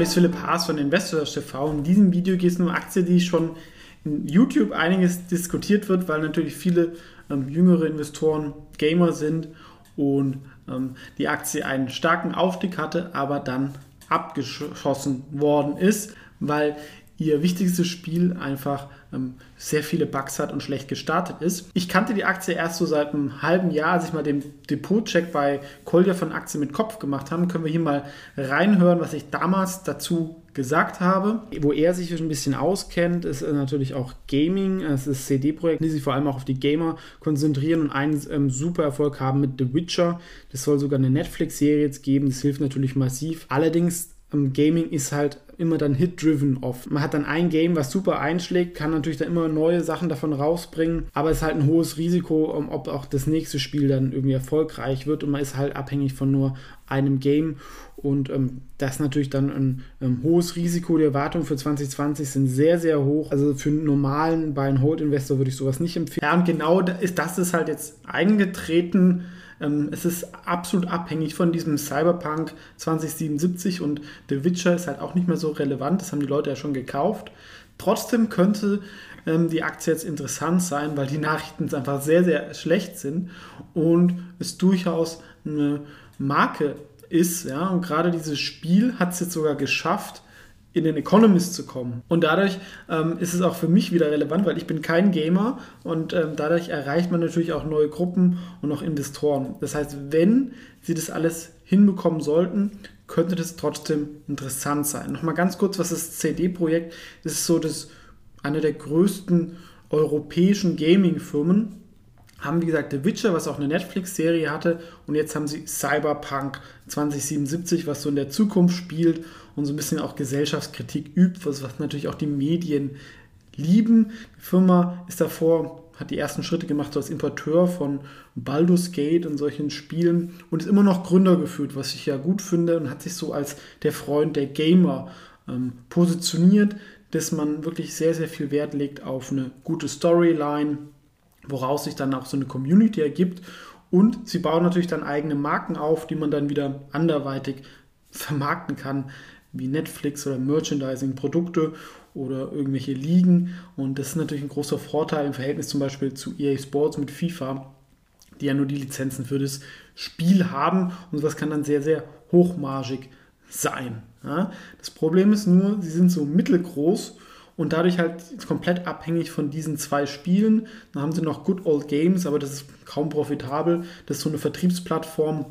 Ist Philipp Haas von Investors TV. In diesem Video geht es um Aktien, die schon in YouTube einiges diskutiert wird, weil natürlich viele ähm, jüngere Investoren Gamer sind und ähm, die Aktie einen starken Aufstieg hatte, aber dann abgeschossen worden ist, weil ihr wichtigstes Spiel einfach ähm, sehr viele Bugs hat und schlecht gestartet ist. Ich kannte die Aktie erst so seit einem halben Jahr, als ich mal den Depot-Check bei Kolja von Aktien mit Kopf gemacht habe. Können wir hier mal reinhören, was ich damals dazu gesagt habe. Wo er sich ein bisschen auskennt, ist natürlich auch Gaming. Es ist CD-Projekt, die sich vor allem auch auf die Gamer konzentrieren und einen ähm, super Erfolg haben mit The Witcher. Das soll sogar eine Netflix-Serie jetzt geben. Das hilft natürlich massiv. Allerdings Gaming ist halt immer dann hit-driven oft. Man hat dann ein Game, was super einschlägt, kann natürlich dann immer neue Sachen davon rausbringen, aber es ist halt ein hohes Risiko, ob auch das nächste Spiel dann irgendwie erfolgreich wird und man ist halt abhängig von nur einem Game und ähm, das ist natürlich dann ein, ein, hohes Risiko. Die Erwartungen für 2020 sind sehr, sehr hoch. Also für einen normalen Buy-and-Hold-Investor würde ich sowas nicht empfehlen. Ja, und genau das ist halt jetzt eingetreten ähm, es ist absolut abhängig von diesem Cyberpunk 2077 und The Witcher ist halt auch nicht mehr so relevant. Das haben die Leute ja schon gekauft. Trotzdem könnte ähm, die Aktie jetzt interessant sein, weil die Nachrichten einfach sehr, sehr schlecht sind und es durchaus eine Marke ist. Ja? Und gerade dieses Spiel hat es jetzt sogar geschafft, in den Economist zu kommen. Und dadurch ähm, ist es auch für mich wieder relevant, weil ich bin kein Gamer und ähm, dadurch erreicht man natürlich auch neue Gruppen und auch Investoren. Das heißt, wenn sie das alles hinbekommen sollten, könnte das trotzdem interessant sein. Nochmal ganz kurz, was das CD-Projekt ist, ist so das eine der größten europäischen Gaming-Firmen haben, wie gesagt, The Witcher, was auch eine Netflix-Serie hatte, und jetzt haben sie Cyberpunk 2077, was so in der Zukunft spielt und so ein bisschen auch Gesellschaftskritik übt, was, was natürlich auch die Medien lieben. Die Firma ist davor, hat die ersten Schritte gemacht so als Importeur von Baldur's Gate und solchen Spielen und ist immer noch Gründer geführt, was ich ja gut finde und hat sich so als der Freund der Gamer ähm, positioniert, dass man wirklich sehr, sehr viel Wert legt auf eine gute Storyline, woraus sich dann auch so eine Community ergibt. Und sie bauen natürlich dann eigene Marken auf, die man dann wieder anderweitig vermarkten kann, wie Netflix oder Merchandising-Produkte oder irgendwelche Ligen. Und das ist natürlich ein großer Vorteil im Verhältnis zum Beispiel zu EA Sports mit FIFA, die ja nur die Lizenzen für das Spiel haben. Und sowas kann dann sehr, sehr hochmargig sein. Ja? Das Problem ist nur, sie sind so mittelgroß und dadurch halt komplett abhängig von diesen zwei Spielen. Dann haben sie noch Good Old Games, aber das ist kaum profitabel. Das ist so eine Vertriebsplattform.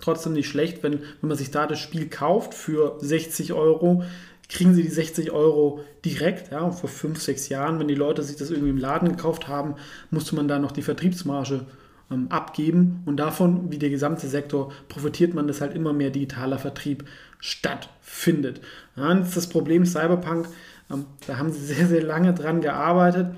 Trotzdem nicht schlecht, wenn, wenn man sich da das Spiel kauft für 60 Euro, kriegen sie die 60 Euro direkt. Ja, vor 5, 6 Jahren, wenn die Leute sich das irgendwie im Laden gekauft haben, musste man da noch die Vertriebsmarge ähm, abgeben. Und davon, wie der gesamte Sektor, profitiert man, dass halt immer mehr digitaler Vertrieb stattfindet. Ja, das ist das Problem Cyberpunk da haben sie sehr, sehr lange dran gearbeitet.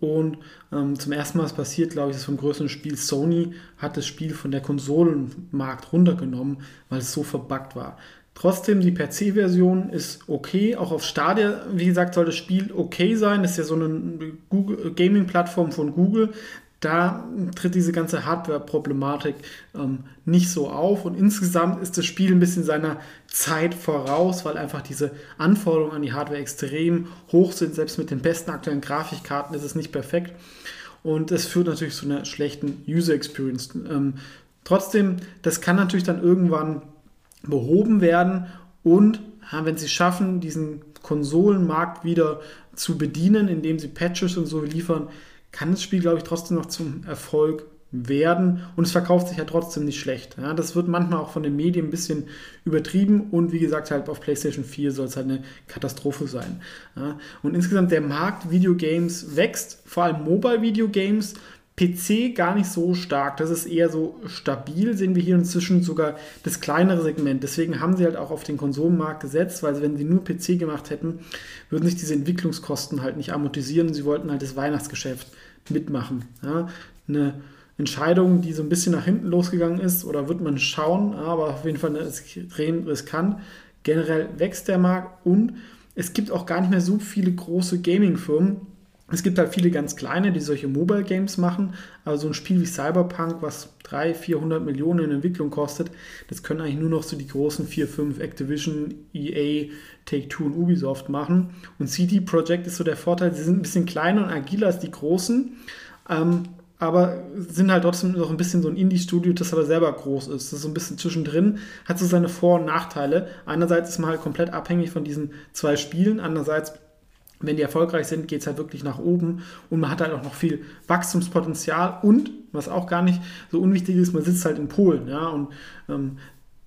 Und ähm, zum ersten Mal ist passiert, glaube ich, das vom größten Spiel Sony hat das Spiel von der Konsolenmarkt runtergenommen, weil es so verbuggt war. Trotzdem, die PC-Version ist okay. Auch auf Stadia, wie gesagt, soll das Spiel okay sein. Das ist ja so eine Gaming-Plattform von Google da tritt diese ganze Hardware-Problematik ähm, nicht so auf. Und insgesamt ist das Spiel ein bisschen seiner Zeit voraus, weil einfach diese Anforderungen an die Hardware extrem hoch sind. Selbst mit den besten aktuellen Grafikkarten ist es nicht perfekt. Und es führt natürlich zu einer schlechten User Experience. Ähm, trotzdem, das kann natürlich dann irgendwann behoben werden. Und wenn sie schaffen, diesen Konsolenmarkt wieder zu bedienen, indem sie Patches und so liefern, kann das Spiel, glaube ich, trotzdem noch zum Erfolg werden und es verkauft sich ja trotzdem nicht schlecht. Ja, das wird manchmal auch von den Medien ein bisschen übertrieben und wie gesagt, halt auf PlayStation 4 soll es halt eine Katastrophe sein. Ja, und insgesamt der Markt Videogames wächst, vor allem Mobile Videogames. PC gar nicht so stark. Das ist eher so stabil, sehen wir hier inzwischen sogar das kleinere Segment. Deswegen haben sie halt auch auf den Konsolenmarkt gesetzt, weil wenn sie nur PC gemacht hätten, würden sich diese Entwicklungskosten halt nicht amortisieren. Sie wollten halt das Weihnachtsgeschäft mitmachen. Ja, eine Entscheidung, die so ein bisschen nach hinten losgegangen ist, oder wird man schauen, aber auf jeden Fall extrem riskant. Generell wächst der Markt und es gibt auch gar nicht mehr so viele große Gaming-Firmen. Es gibt halt viele ganz kleine, die solche Mobile Games machen. Also ein Spiel wie Cyberpunk, was 300, 400 Millionen in Entwicklung kostet, das können eigentlich nur noch so die großen 4, 5 Activision, EA, Take-Two und Ubisoft machen. Und CD Projekt ist so der Vorteil, sie sind ein bisschen kleiner und agiler als die großen. Ähm, aber sind halt trotzdem noch ein bisschen so ein Indie-Studio, das aber selber groß ist. Das ist so ein bisschen zwischendrin, hat so seine Vor- und Nachteile. Einerseits ist man halt komplett abhängig von diesen zwei Spielen, andererseits wenn die erfolgreich sind, geht es halt wirklich nach oben und man hat halt auch noch viel Wachstumspotenzial und, was auch gar nicht so unwichtig ist, man sitzt halt in Polen, ja, und ähm,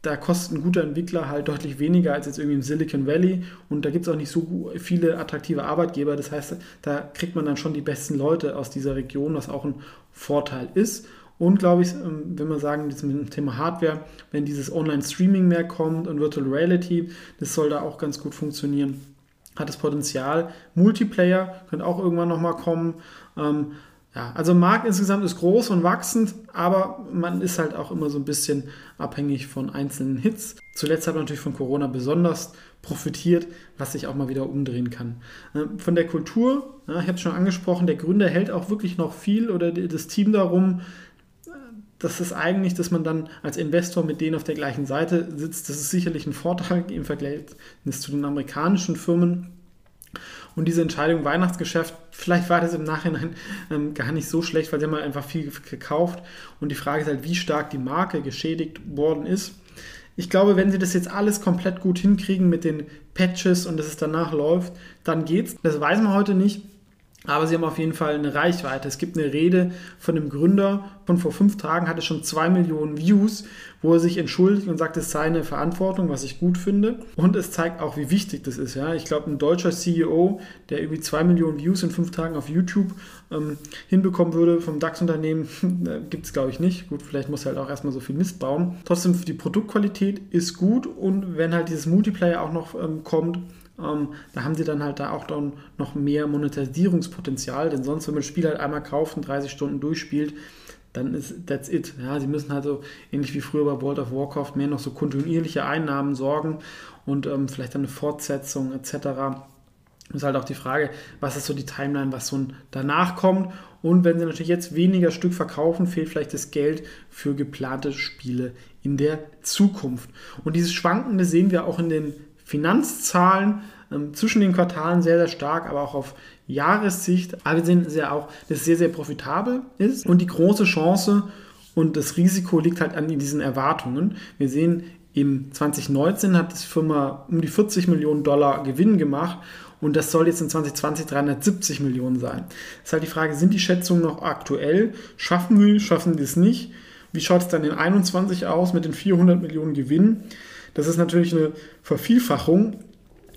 da kostet ein guter Entwickler halt deutlich weniger als jetzt irgendwie im Silicon Valley und da gibt es auch nicht so viele attraktive Arbeitgeber. Das heißt, da kriegt man dann schon die besten Leute aus dieser Region, was auch ein Vorteil ist. Und glaube ich, ähm, wenn wir sagen, mit dem Thema Hardware, wenn dieses Online-Streaming mehr kommt und Virtual Reality, das soll da auch ganz gut funktionieren, hat das Potenzial. Multiplayer könnte auch irgendwann nochmal kommen. Ähm, ja, also Markt insgesamt ist groß und wachsend, aber man ist halt auch immer so ein bisschen abhängig von einzelnen Hits. Zuletzt hat man natürlich von Corona besonders profitiert, was sich auch mal wieder umdrehen kann. Ähm, von der Kultur, ja, ich habe es schon angesprochen, der Gründer hält auch wirklich noch viel oder das Team darum. Das ist eigentlich, dass man dann als Investor mit denen auf der gleichen Seite sitzt. Das ist sicherlich ein Vorteil im Vergleich zu den amerikanischen Firmen. Und diese Entscheidung Weihnachtsgeschäft, vielleicht war das im Nachhinein ähm, gar nicht so schlecht, weil sie haben halt einfach viel gekauft. Und die Frage ist halt, wie stark die Marke geschädigt worden ist. Ich glaube, wenn sie das jetzt alles komplett gut hinkriegen mit den Patches und dass es danach läuft, dann geht's. Das weiß man heute nicht. Aber sie haben auf jeden Fall eine Reichweite. Es gibt eine Rede von dem Gründer von vor fünf Tagen, hatte schon zwei Millionen Views, wo er sich entschuldigt und sagt, es sei eine Verantwortung, was ich gut finde. Und es zeigt auch, wie wichtig das ist. Ja? Ich glaube, ein deutscher CEO, der irgendwie zwei Millionen Views in fünf Tagen auf YouTube ähm, hinbekommen würde vom DAX-Unternehmen, äh, gibt es, glaube ich, nicht. Gut, vielleicht muss er halt auch erstmal so viel Mist bauen. Trotzdem, die Produktqualität ist gut und wenn halt dieses Multiplayer auch noch ähm, kommt, ähm, da haben sie dann halt da auch dann noch mehr Monetarisierungspotenzial, denn sonst, wenn man das Spiel halt einmal kauft und 30 Stunden durchspielt, dann ist that's it. Ja, sie müssen halt so ähnlich wie früher bei World of Warcraft mehr noch so kontinuierliche Einnahmen sorgen und ähm, vielleicht dann eine Fortsetzung etc. Ist halt auch die Frage, was ist so die Timeline, was so danach kommt. Und wenn sie natürlich jetzt weniger Stück verkaufen, fehlt vielleicht das Geld für geplante Spiele in der Zukunft. Und dieses Schwankende sehen wir auch in den Finanzzahlen ähm, zwischen den Quartalen sehr, sehr stark, aber auch auf Jahressicht. Aber wir sehen ja auch, dass es sehr, sehr profitabel ist und die große Chance und das Risiko liegt halt an diesen Erwartungen. Wir sehen, im 2019 hat die Firma um die 40 Millionen Dollar Gewinn gemacht und das soll jetzt in 2020 370 Millionen sein. Das ist halt die Frage, sind die Schätzungen noch aktuell? Schaffen wir, schaffen wir es nicht? Wie schaut es dann in 2021 aus mit den 400 Millionen Gewinn? Das ist natürlich eine Vervielfachung.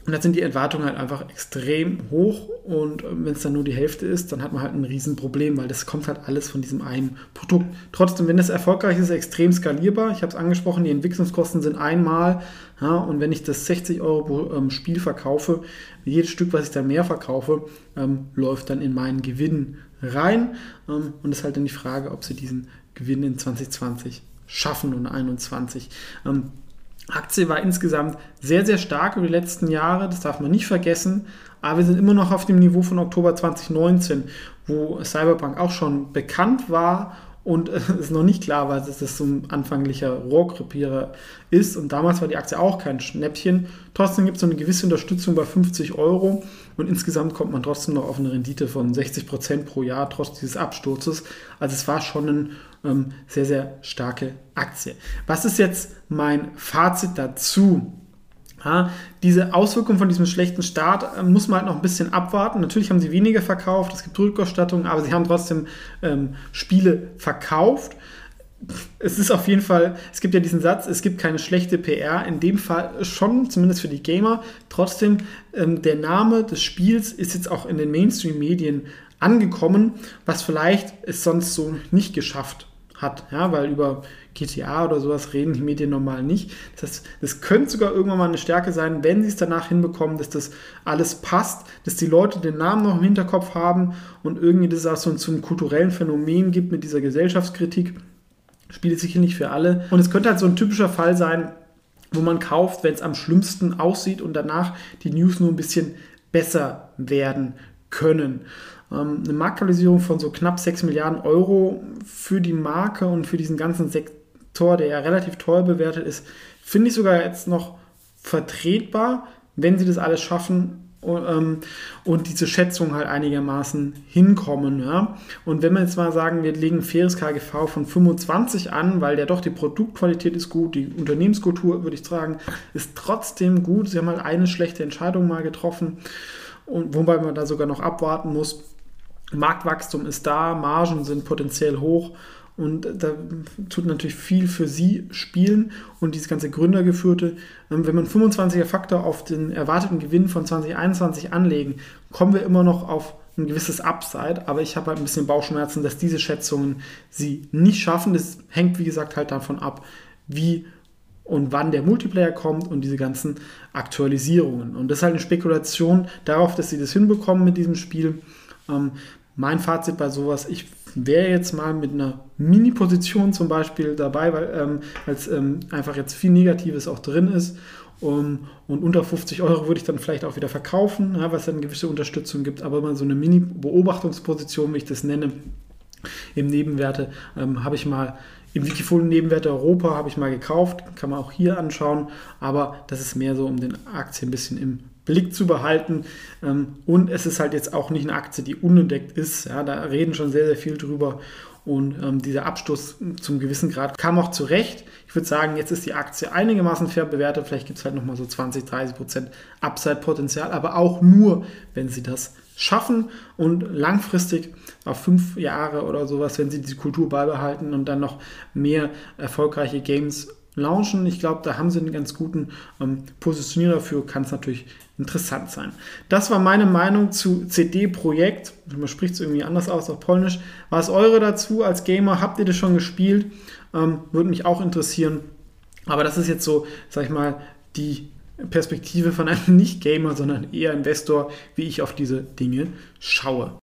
Und da sind die Erwartungen halt einfach extrem hoch. Und äh, wenn es dann nur die Hälfte ist, dann hat man halt ein Riesenproblem, weil das kommt halt alles von diesem einen Produkt. Trotzdem, wenn es erfolgreich ist, extrem skalierbar. Ich habe es angesprochen, die Entwicklungskosten sind einmal. Ja, und wenn ich das 60 Euro pro ähm, Spiel verkaufe, jedes Stück, was ich da mehr verkaufe, ähm, läuft dann in meinen Gewinn rein. Ähm, und es ist halt dann die Frage, ob sie diesen Gewinn in 2020 schaffen und 2021. Ähm, Aktie war insgesamt sehr, sehr stark über die letzten Jahre, das darf man nicht vergessen. Aber wir sind immer noch auf dem Niveau von Oktober 2019, wo Cyberpunk auch schon bekannt war und es noch nicht klar war, dass das so ein anfänglicher Rohrkrepierer ist. Und damals war die Aktie auch kein Schnäppchen. Trotzdem gibt es so eine gewisse Unterstützung bei 50 Euro und insgesamt kommt man trotzdem noch auf eine Rendite von 60 Prozent pro Jahr, trotz dieses Absturzes. Also es war schon eine ähm, sehr, sehr starke Aktie. Was ist jetzt mein Fazit dazu? Ja, diese Auswirkungen von diesem schlechten Start äh, muss man halt noch ein bisschen abwarten. Natürlich haben sie weniger verkauft, es gibt Rückerstattungen, aber sie haben trotzdem ähm, Spiele verkauft. Es ist auf jeden Fall, es gibt ja diesen Satz, es gibt keine schlechte PR, in dem Fall schon, zumindest für die Gamer. Trotzdem, ähm, der Name des Spiels ist jetzt auch in den Mainstream-Medien angekommen, was vielleicht es sonst so nicht geschafft hat, ja, weil über GTA oder sowas reden die Medien normal nicht. Das, das könnte sogar irgendwann mal eine Stärke sein, wenn sie es danach hinbekommen, dass das alles passt, dass die Leute den Namen noch im Hinterkopf haben und irgendwie das auch so zum kulturellen Phänomen gibt mit dieser Gesellschaftskritik. Spielt sicher nicht für alle. Und es könnte halt so ein typischer Fall sein, wo man kauft, wenn es am schlimmsten aussieht und danach die News nur ein bisschen besser werden können. Ähm, eine Marktkapitalisierung von so knapp 6 Milliarden Euro für die Marke und für diesen ganzen Sektor, der ja relativ teuer bewertet ist, finde ich sogar jetzt noch vertretbar, wenn sie das alles schaffen ähm, und diese Schätzung halt einigermaßen hinkommen. Ja? Und wenn wir jetzt mal sagen, wir legen faires KGV von 25 an, weil der doch die Produktqualität ist gut, die Unternehmenskultur, würde ich sagen, ist trotzdem gut. Sie haben halt eine schlechte Entscheidung mal getroffen und wobei man da sogar noch abwarten muss. Marktwachstum ist da, Margen sind potenziell hoch und da tut natürlich viel für sie spielen und dieses ganze Gründergeführte. Ähm, wenn man 25er Faktor auf den erwarteten Gewinn von 2021 anlegen, kommen wir immer noch auf ein gewisses Upside, aber ich habe halt ein bisschen Bauchschmerzen, dass diese Schätzungen sie nicht schaffen. Das hängt, wie gesagt, halt davon ab, wie und wann der Multiplayer kommt und diese ganzen Aktualisierungen. Und das ist halt eine Spekulation darauf, dass sie das hinbekommen mit diesem Spiel. Ähm, mein Fazit bei sowas, ich wäre jetzt mal mit einer Mini-Position zum Beispiel dabei, weil ähm, es ähm, einfach jetzt viel Negatives auch drin ist. Um, und unter 50 Euro würde ich dann vielleicht auch wieder verkaufen, ja, was dann gewisse Unterstützung gibt. Aber mal so eine Mini-Beobachtungsposition, wie ich das nenne, im Nebenwerte, ähm, habe ich mal im Wikifolio Nebenwerte Europa habe ich mal gekauft, kann man auch hier anschauen, aber das ist mehr so, um den Aktien ein bisschen im Blick zu behalten. Ähm, und es ist halt jetzt auch nicht eine Aktie, die unentdeckt ist. Ja, da reden schon sehr, sehr viel drüber. Und ähm, dieser Abstoß zum gewissen Grad kam auch zurecht. Ich würde sagen, jetzt ist die Aktie einigermaßen fair bewertet. Vielleicht gibt es halt nochmal so 20, 30 Prozent Upside-Potenzial, aber auch nur, wenn sie das schaffen und langfristig auf fünf Jahre oder sowas, wenn sie diese Kultur beibehalten und dann noch mehr erfolgreiche Games launchen. Ich glaube, da haben sie einen ganz guten ähm, Positionierer dafür, kann es natürlich interessant sein. Das war meine Meinung zu CD-Projekt. Man spricht es irgendwie anders aus auf Polnisch. Was eure dazu als Gamer? Habt ihr das schon gespielt? Ähm, Würde mich auch interessieren. Aber das ist jetzt so, sag ich mal, die Perspektive von einem Nicht-Gamer, sondern eher Investor, wie ich auf diese Dinge schaue.